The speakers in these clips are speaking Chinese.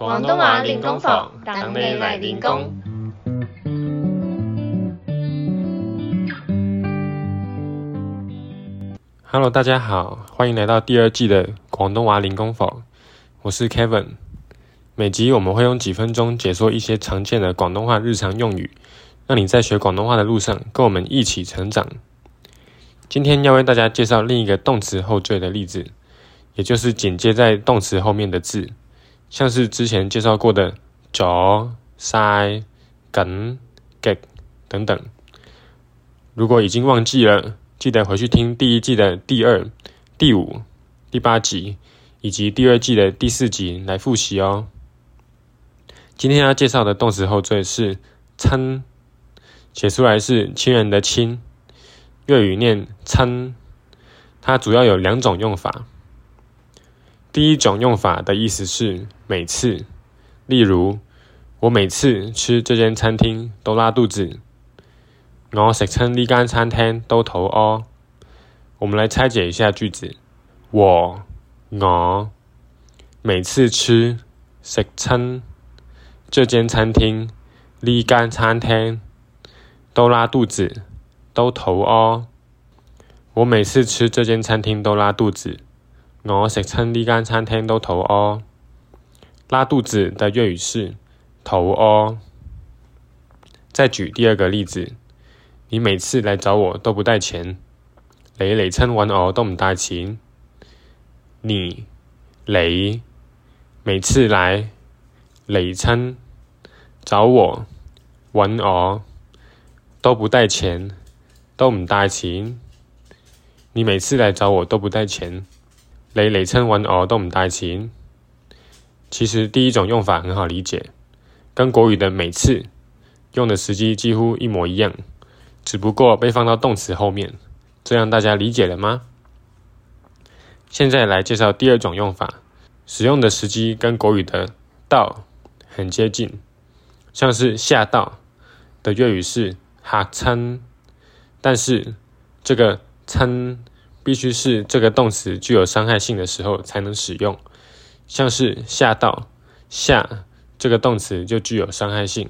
广东话练功房，等你来练功。Hello，大家好，欢迎来到第二季的广东娃零工坊，我是 Kevin。每集我们会用几分钟解说一些常见的广东话日常用语，让你在学广东话的路上跟我们一起成长。今天要为大家介绍另一个动词后缀的例子，也就是紧接在动词后面的字。像是之前介绍过的“嚼”、“塞”、“梗给等等，如果已经忘记了，记得回去听第一季的第二、第五、第八集，以及第二季的第四集来复习哦。今天要介绍的动词后缀是“参”，写出来是“亲人的亲”，粤语念“参”，它主要有两种用法。第一种用法的意思是。每次，例如，我每次吃这间餐厅都拉肚子，我食亲呢间餐厅都肚屙。我们来拆解一下句子：我我每次吃食亲这间餐厅呢间餐厅都拉肚子都肚屙。我每次吃这间餐厅都拉肚子，我食亲呢间餐厅都肚屙。拉肚子的粤语是“头哦”。再举第二个例子，你每次来找我都不带钱。你嚟亲搵我都唔带钱。你，你每次来嚟亲找我玩我都不带钱，都唔带钱。你每次来找我都不带钱，你嚟亲搵我都唔带钱。其实第一种用法很好理解，跟国语的每次用的时机几乎一模一样，只不过被放到动词后面，这样大家理解了吗？现在来介绍第二种用法，使用的时机跟国语的到很接近，像是吓到的粤语是哈餐，但是这个餐必须是这个动词具有伤害性的时候才能使用。像是吓到，吓这个动词就具有伤害性，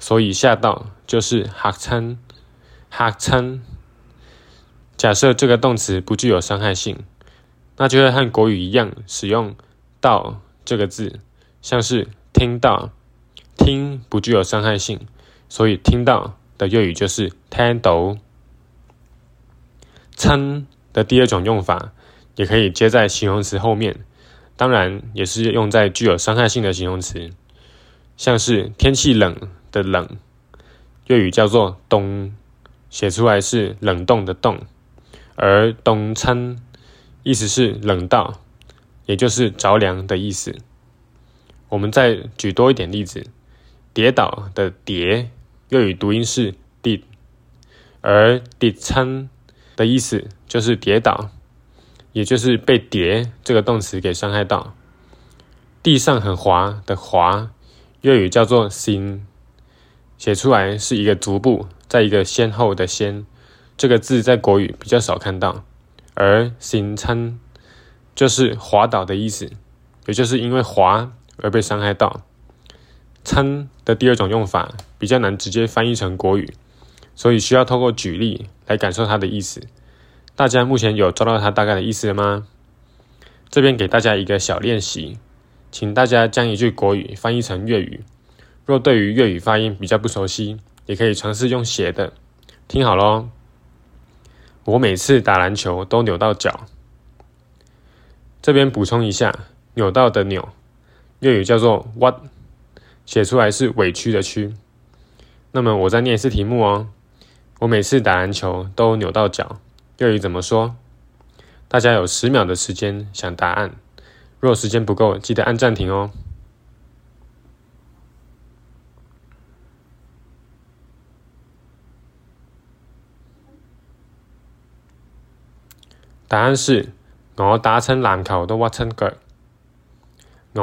所以吓到就是吓参吓参。假设这个动词不具有伤害性，那就会和国语一样使用到这个字，像是听到听不具有伤害性，所以听到的粤语就是听斗。参的第二种用法也可以接在形容词后面。当然，也是用在具有伤害性的形容词，像是天气冷的“冷”，粤语叫做“冬”，写出来是“冷冻”的“冻”，而“冬掺意思是冷到，也就是着凉的意思。我们再举多一点例子，“跌倒”的“跌”，粤语读音是“跌”，而“跌掺”的意思就是跌倒。也就是被叠这个动词给伤害到，地上很滑的滑，粤语叫做“跣”，写出来是一个足部，在一个先后的先，这个字在国语比较少看到，而“跣”参就是滑倒的意思，也就是因为滑而被伤害到。参的第二种用法比较难直接翻译成国语，所以需要透过举例来感受它的意思。大家目前有抓到它大概的意思了吗？这边给大家一个小练习，请大家将一句国语翻译成粤语。若对于粤语发音比较不熟悉，也可以尝试用写的。听好喽！我每次打篮球都扭到脚。这边补充一下，扭到的扭，粤语叫做“ what，写出来是委屈的屈。那么我再念一次题目哦。我每次打篮球都扭到脚。粤语怎么说？大家有十秒的时间想答案，若时间不够，记得按暂停哦。答案是我打亲篮球都屈亲脚，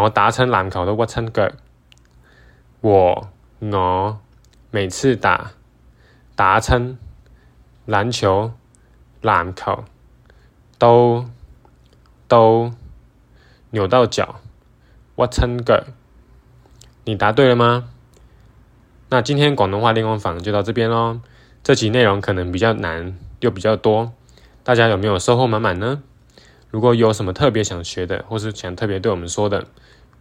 我打亲篮球都屈亲脚。”和我每次打打亲篮球。篮球，都都扭到脚我親腳，你答對了嗎？那今天廣東話練功房就到這邊喽。這期內容可能比較難又比較多，大家有沒有收穫滿滿呢？如果有什麼特別想學的，或是想特別對我們說的，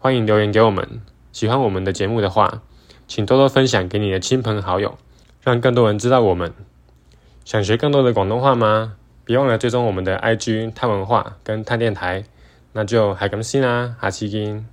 歡迎留言給我們。喜歡我們的節目的話，請多多分享給你的親朋好友，讓更多人知道我們。想学更多的广东话吗？别忘了追踪我们的 IG 探文化跟探电台。那就海更新啦，下七金。